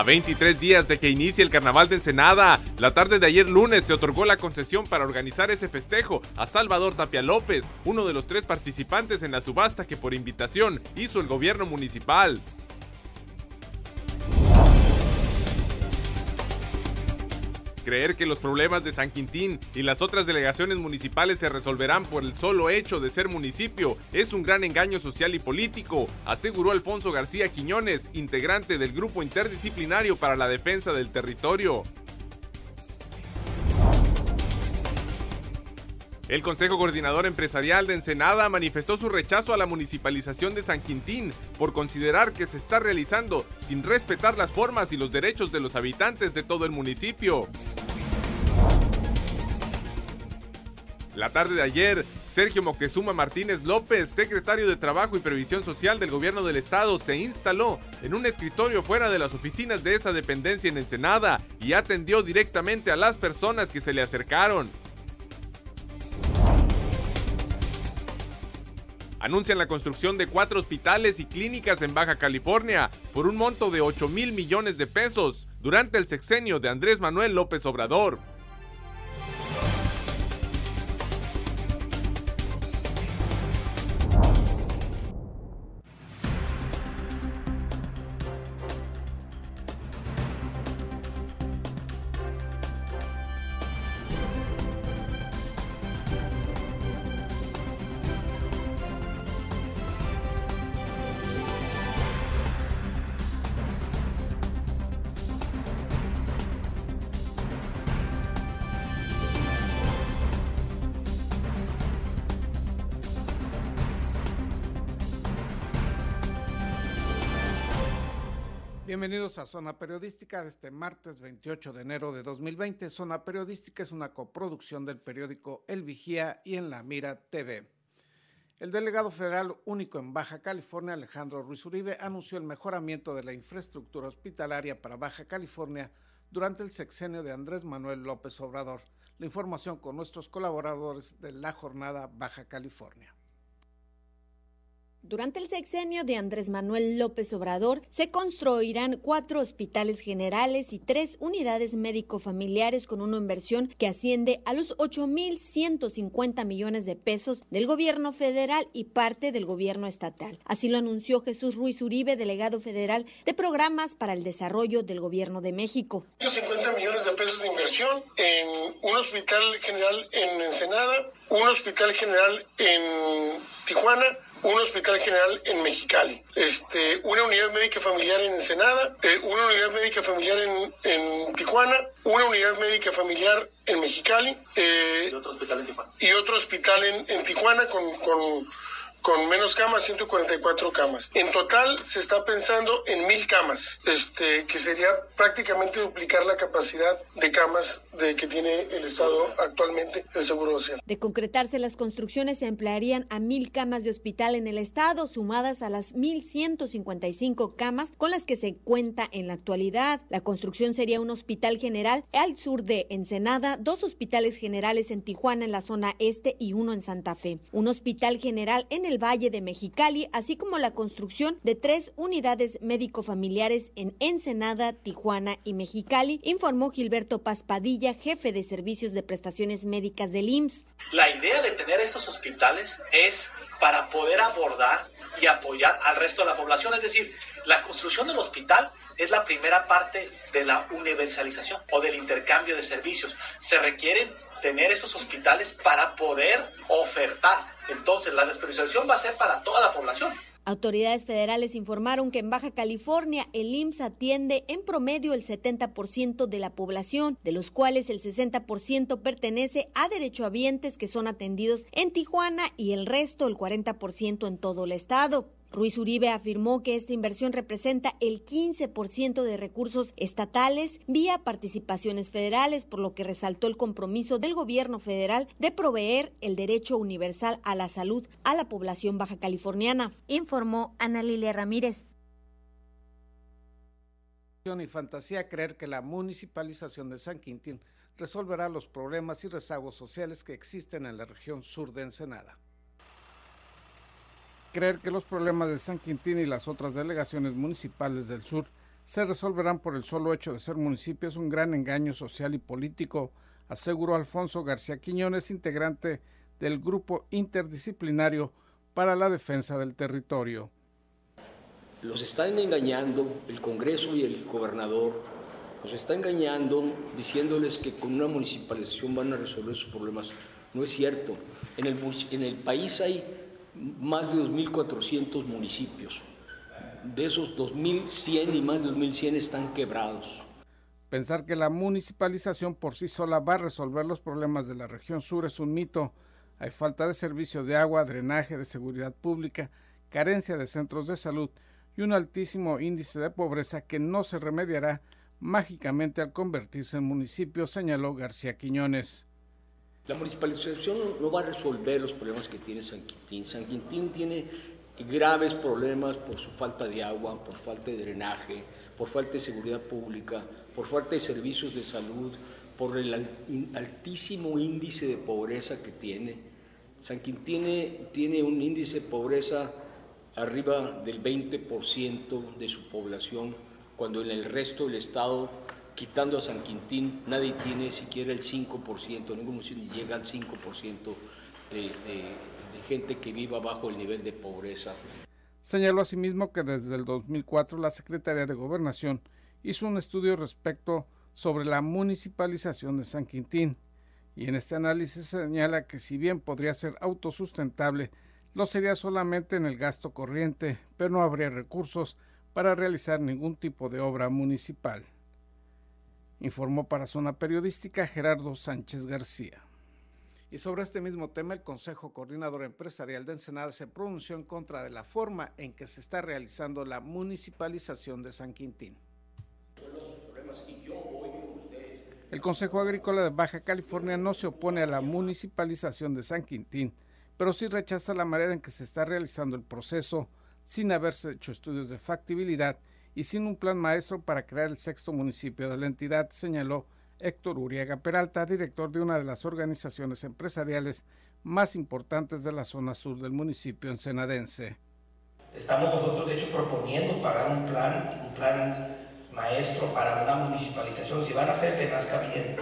A 23 días de que inicie el carnaval de Ensenada, la tarde de ayer lunes se otorgó la concesión para organizar ese festejo a Salvador Tapia López, uno de los tres participantes en la subasta que por invitación hizo el gobierno municipal. Creer que los problemas de San Quintín y las otras delegaciones municipales se resolverán por el solo hecho de ser municipio es un gran engaño social y político, aseguró Alfonso García Quiñones, integrante del Grupo Interdisciplinario para la Defensa del Territorio. El Consejo Coordinador Empresarial de Ensenada manifestó su rechazo a la municipalización de San Quintín por considerar que se está realizando sin respetar las formas y los derechos de los habitantes de todo el municipio. La tarde de ayer, Sergio Moquezuma Martínez López, secretario de Trabajo y Previsión Social del Gobierno del Estado, se instaló en un escritorio fuera de las oficinas de esa dependencia en Ensenada y atendió directamente a las personas que se le acercaron. anuncian la construcción de cuatro hospitales y clínicas en Baja California por un monto de 8 mil millones de pesos durante el sexenio de Andrés Manuel López Obrador. Bienvenidos a Zona Periodística de este martes 28 de enero de 2020. Zona Periodística es una coproducción del periódico El Vigía y en La Mira TV. El delegado federal único en Baja California, Alejandro Ruiz Uribe, anunció el mejoramiento de la infraestructura hospitalaria para Baja California durante el sexenio de Andrés Manuel López Obrador. La información con nuestros colaboradores de la jornada Baja California. Durante el sexenio de Andrés Manuel López Obrador se construirán cuatro hospitales generales y tres unidades médico-familiares con una inversión que asciende a los 8.150 millones de pesos del gobierno federal y parte del gobierno estatal. Así lo anunció Jesús Ruiz Uribe, delegado federal de programas para el desarrollo del gobierno de México. 50 millones de pesos de inversión en un hospital general en Ensenada, un hospital general en Tijuana, un hospital general en Mexicali, este, una unidad médica familiar en Ensenada, eh, una unidad médica familiar en, en, Tijuana, una unidad médica familiar en Mexicali eh, y otro hospital en Tijuana, y otro hospital en, en Tijuana con, con con menos camas, 144 camas. En total se está pensando en mil camas, este, que sería prácticamente duplicar la capacidad de camas de que tiene el Estado actualmente el Seguro Social. De concretarse las construcciones se emplearían a mil camas de hospital en el Estado, sumadas a las 1.155 camas con las que se cuenta en la actualidad. La construcción sería un hospital general al sur de Ensenada, dos hospitales generales en Tijuana en la zona este y uno en Santa Fe. Un hospital general en el el Valle de Mexicali, así como la construcción de tres unidades médico-familiares en Ensenada, Tijuana y Mexicali, informó Gilberto Paz Padilla, jefe de servicios de prestaciones médicas del IMSS. La idea de tener estos hospitales es para poder abordar y apoyar al resto de la población, es decir, la construcción del hospital es la primera parte de la universalización o del intercambio de servicios. Se requieren tener esos hospitales para poder ofertar entonces, la despenalización va a ser para toda la población. Autoridades federales informaron que en Baja California el IMSS atiende en promedio el 70% de la población, de los cuales el 60% pertenece a derechohabientes que son atendidos en Tijuana y el resto, el 40% en todo el estado. Ruiz Uribe afirmó que esta inversión representa el 15% de recursos estatales vía participaciones federales, por lo que resaltó el compromiso del gobierno federal de proveer el derecho universal a la salud a la población baja californiana, informó Ana Lilia Ramírez. Y fantasía creer que la municipalización de San Quintín resolverá los problemas y rezagos sociales que existen en la región sur de Ensenada creer que los problemas de San Quintín y las otras delegaciones municipales del sur se resolverán por el solo hecho de ser municipios un gran engaño social y político, aseguró Alfonso García Quiñones, integrante del grupo interdisciplinario para la defensa del territorio. Los están engañando el Congreso y el gobernador, los está engañando diciéndoles que con una municipalización van a resolver sus problemas. No es cierto. En el, en el país hay más de 2.400 municipios. De esos 2.100 y más de 2.100 están quebrados. Pensar que la municipalización por sí sola va a resolver los problemas de la región sur es un mito. Hay falta de servicio de agua, drenaje, de seguridad pública, carencia de centros de salud y un altísimo índice de pobreza que no se remediará mágicamente al convertirse en municipio, señaló García Quiñones. La municipalización no va a resolver los problemas que tiene San Quintín. San Quintín tiene graves problemas por su falta de agua, por falta de drenaje, por falta de seguridad pública, por falta de servicios de salud, por el altísimo índice de pobreza que tiene. San Quintín tiene un índice de pobreza arriba del 20% de su población, cuando en el resto del estado, quitando a San Quintín, nadie tiene siquiera el 5%, ningún ni llega al 5% de, de gente que viva bajo el nivel de pobreza. Señaló asimismo que desde el 2004 la Secretaría de Gobernación hizo un estudio respecto sobre la municipalización de San Quintín y en este análisis señala que si bien podría ser autosustentable, lo sería solamente en el gasto corriente, pero no habría recursos para realizar ningún tipo de obra municipal. Informó para Zona Periodística Gerardo Sánchez García. Y sobre este mismo tema, el Consejo Coordinador Empresarial de Ensenada se pronunció en contra de la forma en que se está realizando la municipalización de San Quintín. El Consejo Agrícola de Baja California no se opone a la municipalización de San Quintín, pero sí rechaza la manera en que se está realizando el proceso sin haberse hecho estudios de factibilidad y sin un plan maestro para crear el sexto municipio de la entidad, señaló Héctor Uriaga Peralta, director de una de las organizaciones empresariales más importantes de la zona sur del municipio ensenadense. Estamos nosotros, de hecho, proponiendo pagar un plan, un plan maestro para una municipalización. Si van a hacer, que nazca bien.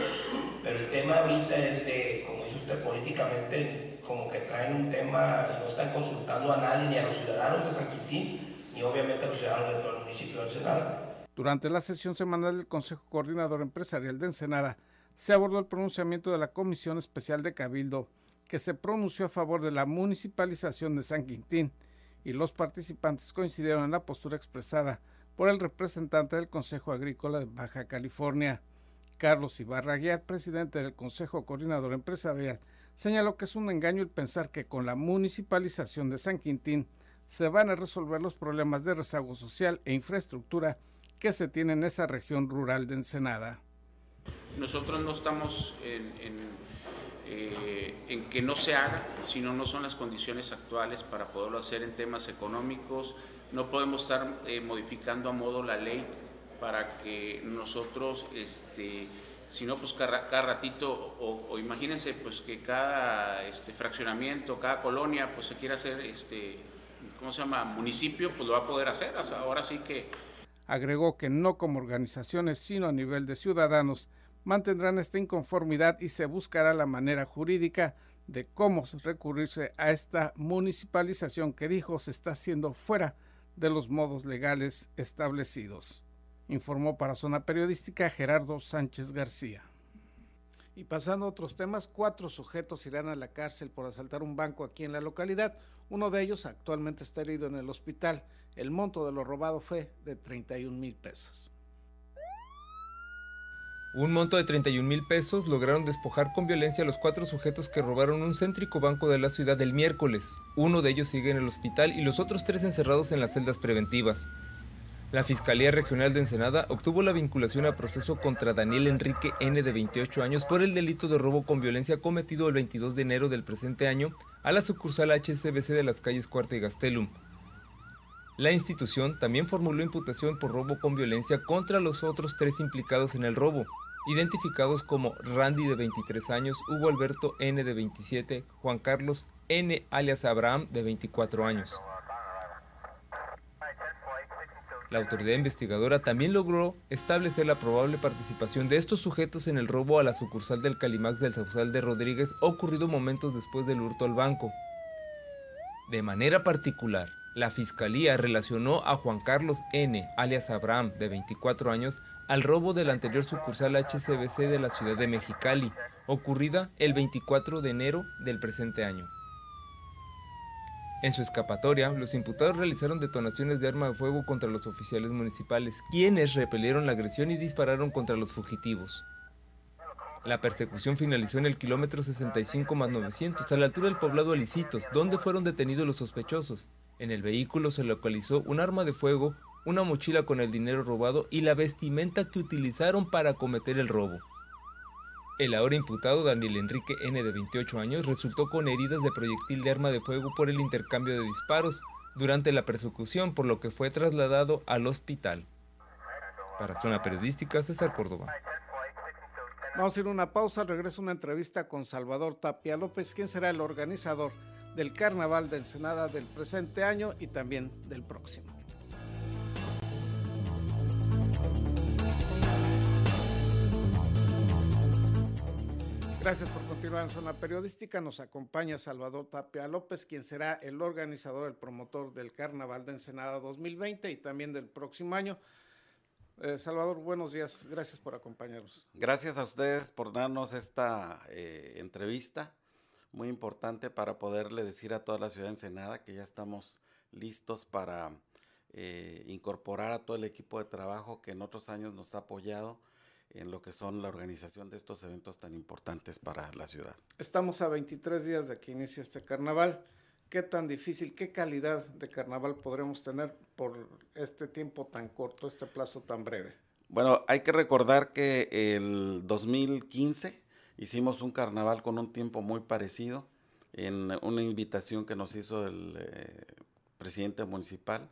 Pero el tema ahorita es de, como dice usted, políticamente como que traen un tema y no están consultando a nadie, ni a los ciudadanos de San Quintín, ni obviamente los ciudadanos de todo el municipio de Ensenada. Durante la sesión semanal del Consejo Coordinador Empresarial de Ensenada, se abordó el pronunciamiento de la Comisión Especial de Cabildo, que se pronunció a favor de la municipalización de San Quintín, y los participantes coincidieron en la postura expresada por el representante del Consejo Agrícola de Baja California, Carlos Ibarra Guiar, presidente del Consejo Coordinador Empresarial, señaló que es un engaño el pensar que con la municipalización de San Quintín se van a resolver los problemas de rezago social e infraestructura que se tienen en esa región rural de Ensenada. Nosotros no estamos en, eh, que no se haga, sino no son las condiciones actuales para poderlo hacer en temas económicos. No podemos estar eh, modificando a modo la ley para que nosotros este, si no, pues cada, ratito, o, imagínense pues que cada este, fraccionamiento, cada colonia, pues se quiera hacer, este, ¿cómo se llama?, municipio, pues lo va a poder hacer. ahora sí que... Agregó que no como organizaciones, sino a nivel de ciudadanos, mantendrán esta inconformidad y se buscará la manera jurídica de cómo recurrirse a esta municipalización que dijo se está haciendo fuera de los modos legales establecidos informó para Zona Periodística Gerardo Sánchez García. Y pasando a otros temas, cuatro sujetos irán a la cárcel por asaltar un banco aquí en la localidad. Uno de ellos actualmente está herido en el hospital. El monto de lo robado fue de 31 mil pesos. Un monto de 31 mil pesos lograron despojar con violencia a los cuatro sujetos que robaron un céntrico banco de la ciudad el miércoles. Uno de ellos sigue en el hospital y los otros tres encerrados en las celdas preventivas. La Fiscalía Regional de Ensenada obtuvo la vinculación a proceso contra Daniel Enrique N. de 28 años por el delito de robo con violencia cometido el 22 de enero del presente año a la sucursal HSBC de las calles Cuarta y Gastelum. La institución también formuló imputación por robo con violencia contra los otros tres implicados en el robo, identificados como Randy de 23 años, Hugo Alberto N. de 27, Juan Carlos N. alias Abraham de 24 años. La autoridad investigadora también logró establecer la probable participación de estos sujetos en el robo a la sucursal del Calimax del Sausal de Rodríguez ocurrido momentos después del hurto al banco. De manera particular, la fiscalía relacionó a Juan Carlos N., alias Abraham, de 24 años, al robo de la anterior sucursal HCBC de la ciudad de Mexicali, ocurrida el 24 de enero del presente año. En su escapatoria, los imputados realizaron detonaciones de arma de fuego contra los oficiales municipales, quienes repelieron la agresión y dispararon contra los fugitivos. La persecución finalizó en el kilómetro 65 más 900, a la altura del poblado Alicitos, donde fueron detenidos los sospechosos. En el vehículo se localizó un arma de fuego, una mochila con el dinero robado y la vestimenta que utilizaron para cometer el robo. El ahora imputado Daniel Enrique N. de 28 años resultó con heridas de proyectil de arma de fuego por el intercambio de disparos durante la persecución, por lo que fue trasladado al hospital. Para Zona Periodística, César Córdoba. Vamos a ir a una pausa, regreso una entrevista con Salvador Tapia López, quien será el organizador del Carnaval de Ensenada del presente año y también del próximo. Gracias por continuar en Zona Periodística. Nos acompaña Salvador Tapia López, quien será el organizador, el promotor del Carnaval de Ensenada 2020 y también del próximo año. Eh, Salvador, buenos días. Gracias por acompañarnos. Gracias a ustedes por darnos esta eh, entrevista muy importante para poderle decir a toda la ciudad de Ensenada que ya estamos listos para eh, incorporar a todo el equipo de trabajo que en otros años nos ha apoyado en lo que son la organización de estos eventos tan importantes para la ciudad. Estamos a 23 días de que inicie este carnaval. ¿Qué tan difícil, qué calidad de carnaval podremos tener por este tiempo tan corto, este plazo tan breve? Bueno, hay que recordar que el 2015 hicimos un carnaval con un tiempo muy parecido en una invitación que nos hizo el eh, presidente municipal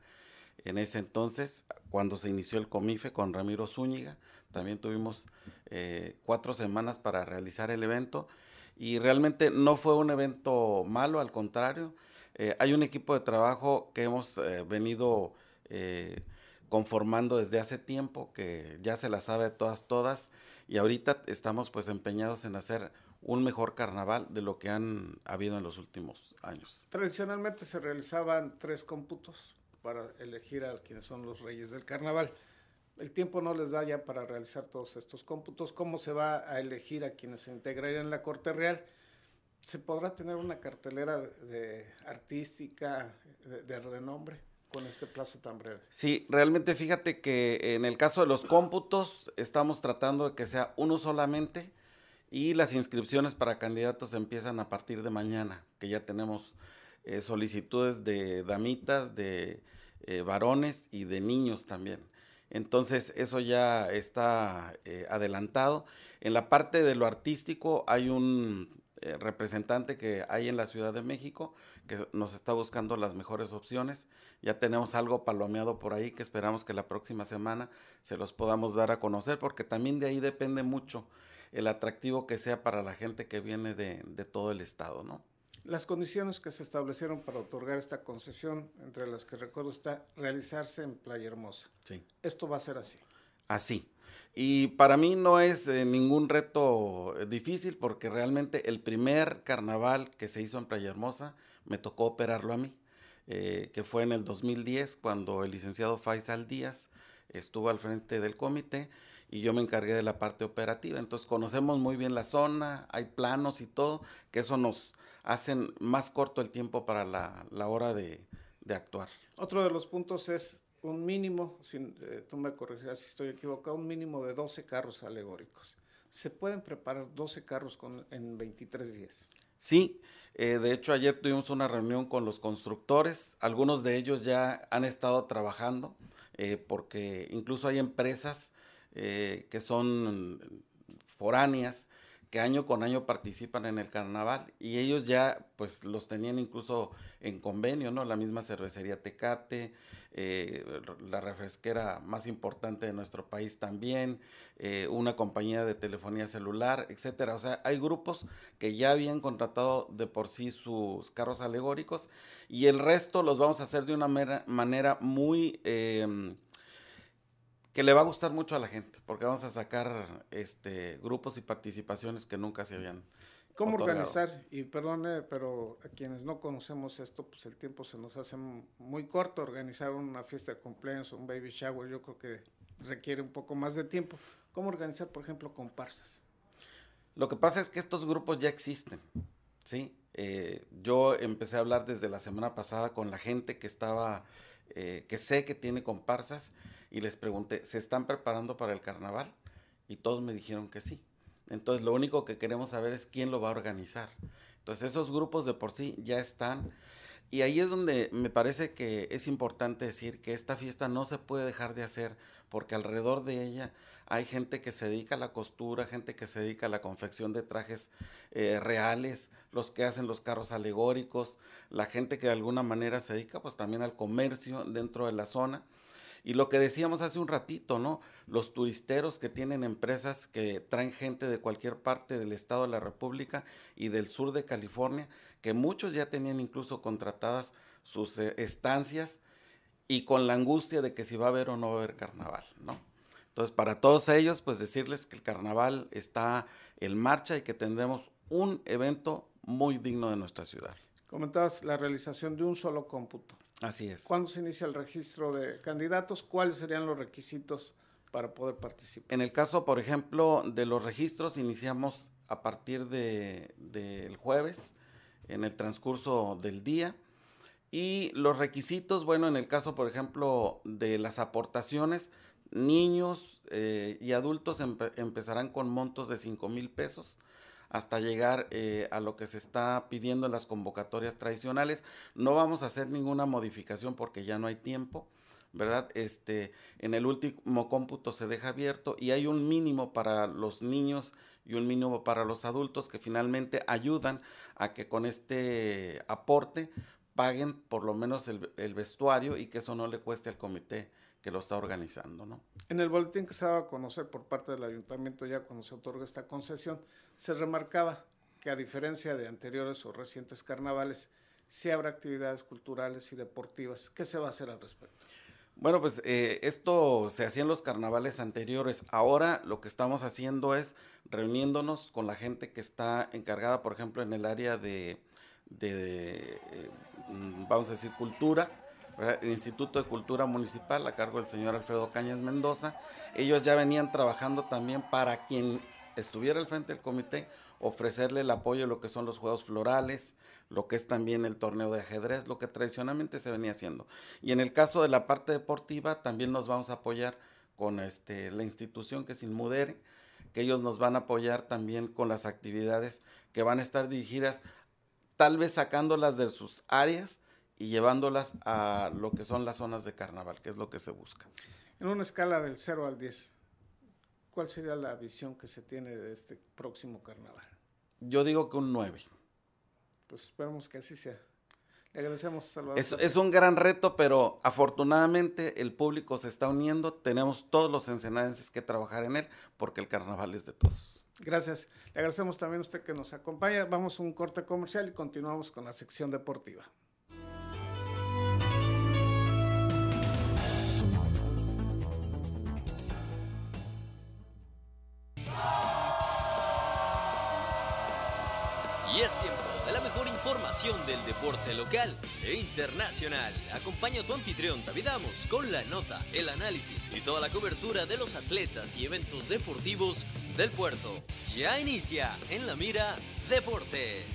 en ese entonces, cuando se inició el COMIFE con Ramiro Zúñiga, también tuvimos eh, cuatro semanas para realizar el evento y realmente no fue un evento malo, al contrario. Eh, hay un equipo de trabajo que hemos eh, venido conformando desde hace tiempo, que ya se la sabe todas, todas, y ahorita estamos pues empeñados en hacer un mejor carnaval de lo que han habido en los últimos años. Tradicionalmente se realizaban tres cómputos para elegir a quienes son los reyes del carnaval. El tiempo no les da ya para realizar todos estos cómputos. ¿Cómo se va a elegir a quienes se integrarían en la Corte Real? ¿Se podrá tener una cartelera de, artística de, renombre? con este plazo tan breve. Sí, realmente fíjate que en el caso de los cómputos estamos tratando de que sea uno solamente y las inscripciones para candidatos empiezan a partir de mañana, que ya tenemos eh, solicitudes de damitas, de eh, varones y de niños también. Entonces eso ya está eh, adelantado. En la parte de lo artístico hay un representante que hay en la Ciudad de México que nos está buscando las mejores opciones. Ya tenemos algo palomeado por ahí que esperamos que la próxima semana se los podamos dar a conocer porque también de ahí depende mucho el atractivo que sea para la gente que viene de, de todo el estado, ¿no? Las condiciones que se establecieron para otorgar esta concesión, entre las que recuerdo está realizarse en Playa Hermosa. Sí. Esto va a ser así. Así. Y para mí no es eh, ningún reto eh, difícil porque realmente el primer carnaval que se hizo en Playa Hermosa me tocó operarlo a mí, eh, que fue en el 2010 cuando el licenciado Faisal Díaz estuvo al frente del comité y yo me encargué de la parte operativa. Entonces conocemos muy bien la zona, hay planos y todo, que eso nos hacen más corto el tiempo para la, hora de, actuar. Otro de los puntos es un mínimo, si eh, tú me corregirás si estoy equivocado, un mínimo de 12 carros alegóricos. ¿Se pueden preparar 12 carros con, en 23 días? Sí, eh, de hecho ayer tuvimos una reunión con los constructores, algunos de ellos ya han estado trabajando, eh, porque incluso hay empresas que son foráneas, año con año participan en el carnaval y ellos ya pues los tenían incluso en convenio, ¿no? La misma cervecería Tecate, eh, la refresquera más importante de nuestro país también, eh, una compañía de telefonía celular, etcétera. O sea, hay grupos que ya habían contratado de por sí sus carros alegóricos y el resto los vamos a hacer de una manera muy... Eh, que le va a gustar mucho a la gente, porque vamos a sacar este, grupos y participaciones que nunca se habían. ¿Cómo organizar? Y perdone, pero a quienes no conocemos esto, pues el tiempo se nos hace muy corto. Organizar una fiesta de cumpleaños, un baby shower, yo creo que requiere un poco más de tiempo. ¿Cómo organizar, por ejemplo, comparsas? Lo que pasa es que estos grupos ya existen, ¿sí? Eh, yo empecé a hablar desde la semana pasada con la gente que estaba, eh, que sé que tiene comparsas y les pregunté, ¿se están preparando para el carnaval? Y todos me dijeron que sí. Entonces lo único que queremos saber es quién lo va a organizar. Entonces esos grupos de por sí ya están. Y ahí es donde me parece que es importante decir que esta fiesta no se puede dejar de hacer porque alrededor de ella hay gente que se dedica a la costura, gente que se dedica a la confección de trajes eh, reales, los que hacen los carros alegóricos, la gente que de alguna manera se dedica pues también al comercio dentro de la zona. Y lo que decíamos hace un ratito, ¿no? Los turisteros que tienen empresas que traen gente de cualquier parte del estado de la República y del sur de California, que muchos ya tenían incluso contratadas sus eh, estancias y con la angustia de que si va a haber o no va a haber carnaval, ¿no? Entonces, para todos ellos, pues decirles que el carnaval está en marcha y que tendremos un evento muy digno de nuestra ciudad. Comentabas la realización de un solo cómputo. Así es. ¿Cuándo se inicia el registro de candidatos? ¿Cuáles serían los requisitos para poder participar? En el caso, por ejemplo, de los registros, iniciamos a partir del de, jueves, en el transcurso del día. Y los requisitos, bueno, en el caso, por ejemplo, de las aportaciones, niños eh, y adultos empezarán con montos de 5 mil pesos hasta llegar eh, a lo que se está pidiendo en las convocatorias tradicionales. No vamos a hacer ninguna modificación porque ya no hay tiempo. ¿verdad? Este, en el último cómputo se deja abierto y hay un mínimo para los niños y un mínimo para los adultos que finalmente ayudan a que con este aporte paguen por lo menos el, el vestuario y que eso no le cueste al comité que lo está organizando, ¿no? En el boletín que se daba a conocer por parte del ayuntamiento ya cuando se otorga esta concesión, se remarcaba que a diferencia de anteriores o recientes carnavales, sí habrá actividades culturales y deportivas. ¿Qué se va a hacer al respecto? Bueno, pues eh, esto se hacía en los carnavales anteriores. Ahora lo que estamos haciendo es reuniéndonos con la gente que está encargada, por ejemplo, en el área de, eh, mm, vamos a decir, cultura, el Instituto de Cultura Municipal a cargo del señor Alfredo Cañas Mendoza. Ellos ya venían trabajando también para quien estuviera al frente del comité, ofrecerle el apoyo a lo que son los juegos florales, lo que es también el torneo de ajedrez, lo que tradicionalmente se venía haciendo. Y en el caso de la parte deportiva, también nos vamos a apoyar con este, la institución que es Inmudere, que ellos nos van a apoyar también con las actividades que van a estar dirigidas, tal vez sacándolas de sus áreas, y llevándolas a lo que son las zonas de carnaval, que es lo que se busca. En una escala del 0 al 10, ¿cuál sería la visión que se tiene de este próximo carnaval? Yo digo que un 9. Pues esperemos que así sea. Le agradecemos, Salvador. Es, es, un gran reto, pero afortunadamente el público se está uniendo. Tenemos todos los ensenadenses que trabajar en él, porque el carnaval es de todos. Gracias. Le agradecemos también a usted que nos acompaña. Vamos a un corte comercial y continuamos con la sección deportiva. Del deporte local e internacional. Acompaña a tu anfitrión David Amos con la nota, el análisis y toda la cobertura de los atletas y eventos deportivos del puerto. Ya inicia en la mira Deportes.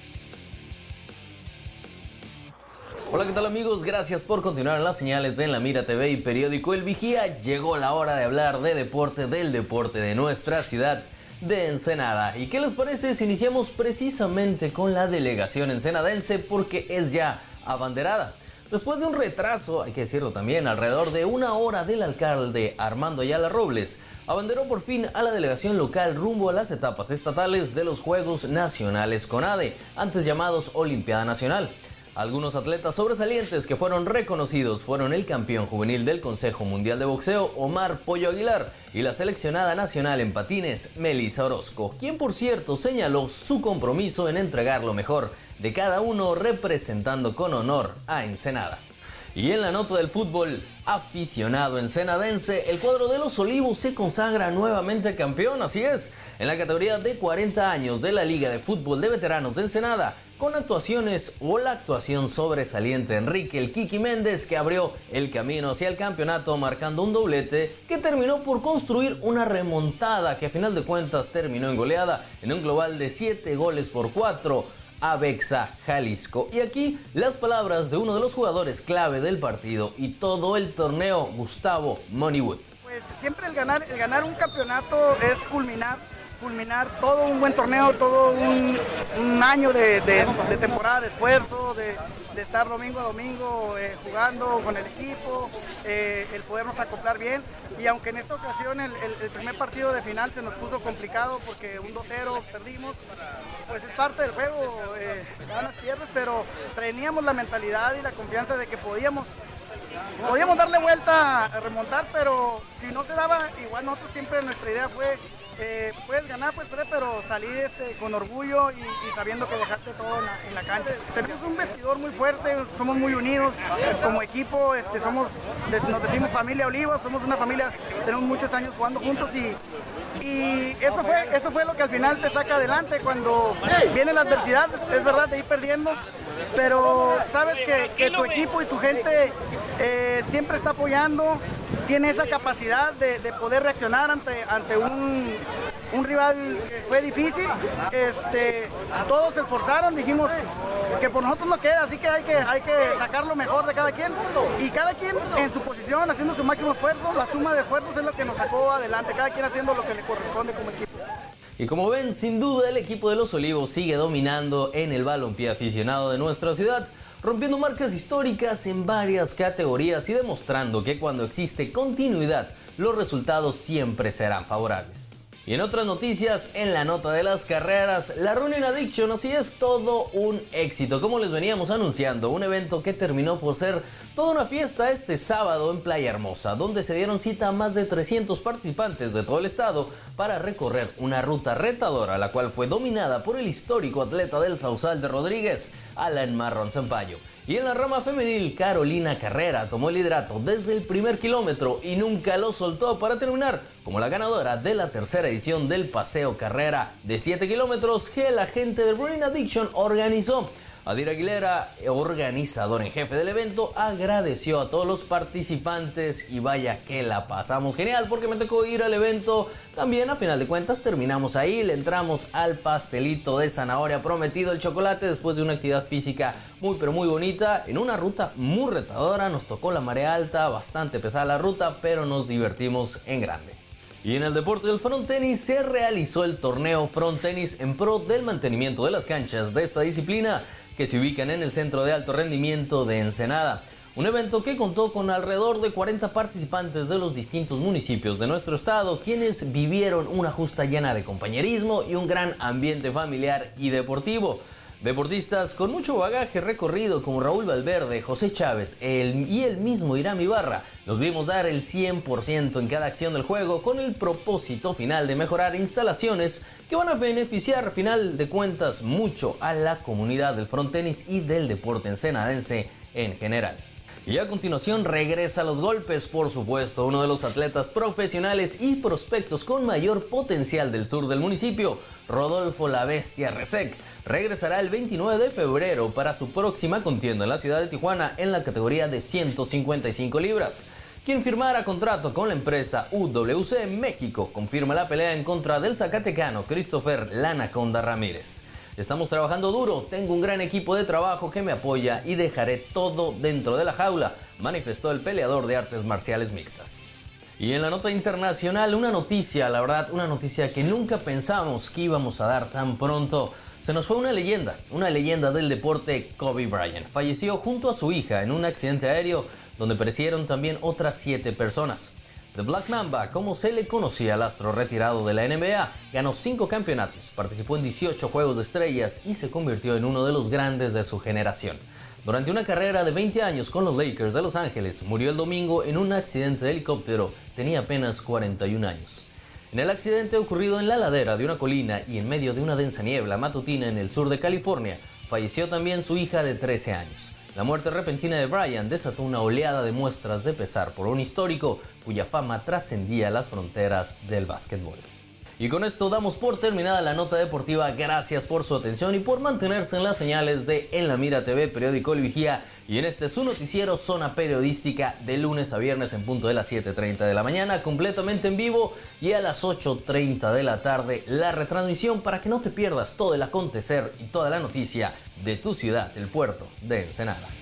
Hola, ¿qué tal amigos? Gracias por continuar en las señales de En la Mira TV y periódico El Vigía. Llegó la hora de hablar de deporte, del deporte de nuestra ciudad de Ensenada. ¿Y qué les parece si iniciamos precisamente con la delegación ensenadense porque es ya abanderada? Después de un retraso, hay que decirlo también, alrededor de una hora del alcalde Armando Ayala Robles, abanderó por fin a la delegación local rumbo a las etapas estatales de los Juegos Nacionales CONADE, antes llamados Olimpiada Nacional. Algunos atletas sobresalientes que fueron reconocidos fueron el campeón juvenil del Consejo Mundial de Boxeo, Omar Pollo Aguilar, y la seleccionada nacional en patines, Melissa Orozco, quien por cierto señaló su compromiso en entregar lo mejor de cada uno representando con honor a Ensenada. Y en la nota del fútbol aficionado ensenadense, el cuadro de los Olivos se consagra nuevamente campeón, así es, en la categoría de 40 años de la Liga de Fútbol de Veteranos de Ensenada, con actuaciones o la actuación sobresaliente Enrique el Kiki Méndez que abrió el camino hacia el campeonato marcando un doblete que terminó por construir una remontada que a final de cuentas terminó en goleada en un global de 7 goles por 4 Abexa, Jalisco. Y aquí las palabras de uno de los jugadores clave del partido y todo el torneo, Gustavo Moneywood. Pues siempre el ganar, el ganar un campeonato es culminar culminar todo un buen torneo, todo un, año de, temporada de esfuerzo, de, estar domingo a domingo eh, jugando con el equipo, eh, el podernos acoplar bien. Y aunque en esta ocasión el, primer partido de final se nos puso complicado porque un 2-0 perdimos, pues es parte del juego, eh, ganas, pierdes, pero teníamos la mentalidad y la confianza de que podíamos podíamos darle vuelta a remontar, pero si no se daba, igual nosotros siempre nuestra idea fue eh, puedes ganar, pues pero salir este, con orgullo y, sabiendo que dejaste todo en la, cancha. Tenemos un vestidor muy fuerte, somos muy unidos como equipo, este, somos, nos decimos familia Olivos, somos una familia, tenemos muchos años jugando juntos y, y eso fue, eso fue lo que al final te saca adelante cuando viene la adversidad, es verdad, de ir perdiendo, pero sabes que, tu equipo y tu gente eh, siempre está apoyando, tiene esa capacidad de, poder reaccionar ante, un, rival que fue difícil. Este, todos se esforzaron, dijimos que por nosotros no queda, así que hay que, hay que sacar lo mejor de cada quien. Y cada quien en su posición, haciendo su máximo esfuerzo, la suma de esfuerzos es lo que nos sacó adelante, cada quien haciendo lo que le corresponde como equipo. Y como ven, sin duda el equipo de los Olivos sigue dominando en el balompié aficionado de nuestra ciudad rompiendo marcas históricas en varias categorías y demostrando que cuando existe continuidad, los resultados siempre serán favorables. Y en otras noticias, en la nota de las carreras, la Running Addiction así es todo un éxito. Como les veníamos anunciando, un evento que terminó por ser toda una fiesta este sábado en Playa Hermosa, donde se dieron cita a más de 300 participantes de todo el estado para recorrer una ruta retadora, la cual fue dominada por el histórico atleta del Sausal de Rodríguez, Alan Marron Sampaio. Y en la rama femenil, Carolina Carrera tomó el liderato desde el primer kilómetro y nunca lo soltó para terminar como la ganadora de la tercera edición del Paseo Carrera de 7 kilómetros que la gente de Running Addiction organizó. Adir Aguilera, organizador en jefe del evento, agradeció a todos los participantes y vaya que la pasamos genial porque me tocó ir al evento. También a final de cuentas terminamos ahí, le entramos al pastelito de zanahoria prometido el chocolate después de una actividad física muy pero muy bonita en una ruta muy retadora. Nos tocó la marea alta, bastante pesada la ruta, pero nos divertimos en grande. Y en el deporte del front tenis se realizó el torneo front tenis en pro del mantenimiento de las canchas de esta disciplina que se ubican en el Centro de Alto Rendimiento de Ensenada. Un evento que contó con alrededor de 40 participantes de los distintos municipios de nuestro estado, quienes vivieron una justa llena de compañerismo y un gran ambiente familiar y deportivo. Deportistas con mucho bagaje recorrido como Raúl Valverde, José Chávez y el mismo Irán Ibarra, los vimos dar el 100% en cada acción del juego con el propósito final de mejorar instalaciones que van a beneficiar final de cuentas mucho a la comunidad del frontenis y del deporte ensenadense en general. Y a continuación regresa a los golpes, por supuesto, uno de los atletas profesionales y prospectos con mayor potencial del sur del municipio, Rodolfo La Bestia Resec, regresará el 29 de febrero para su próxima contienda en la ciudad de Tijuana en la categoría de 155 libras. Quien firmará contrato con la empresa UWC México confirma la pelea en contra del zacatecano Christopher Lanaconda Ramírez. Estamos trabajando duro, tengo un gran equipo de trabajo que me apoya y dejaré todo dentro de la jaula, manifestó el peleador de artes marciales mixtas. Y en la nota internacional, una noticia, la verdad, una noticia que nunca pensamos que íbamos a dar tan pronto. Se nos fue una leyenda, una leyenda del deporte, Kobe Bryant. Falleció junto a su hija en un accidente aéreo donde perecieron también otras siete personas. The Black Mamba, como se le conocía al astro retirado de la NBA, ganó 5 campeonatos, participó en 18 Juegos de Estrellas y se convirtió en uno de los grandes de su generación. Durante una carrera de 20 años con los Lakers de Los Ángeles, murió el domingo en un accidente de helicóptero, tenía apenas 41 años. En el accidente ocurrido en la ladera de una colina y en medio de una densa niebla matutina en el sur de California, falleció también su hija de 13 años. La muerte repentina de Brian desató una oleada de muestras de pesar por un histórico cuya fama trascendía las fronteras del básquetbol. Y con esto damos por terminada la nota deportiva. Gracias por su atención y por mantenerse en las señales de En la Mira TV, periódico El Vigía. Y en este su noticiero Zona Periodística de lunes a viernes en punto de las 7.30 de la mañana, completamente en vivo. Y a las 8.30 de la tarde la retransmisión para que no te pierdas todo el acontecer y toda la noticia de tu ciudad, el puerto de Ensenada.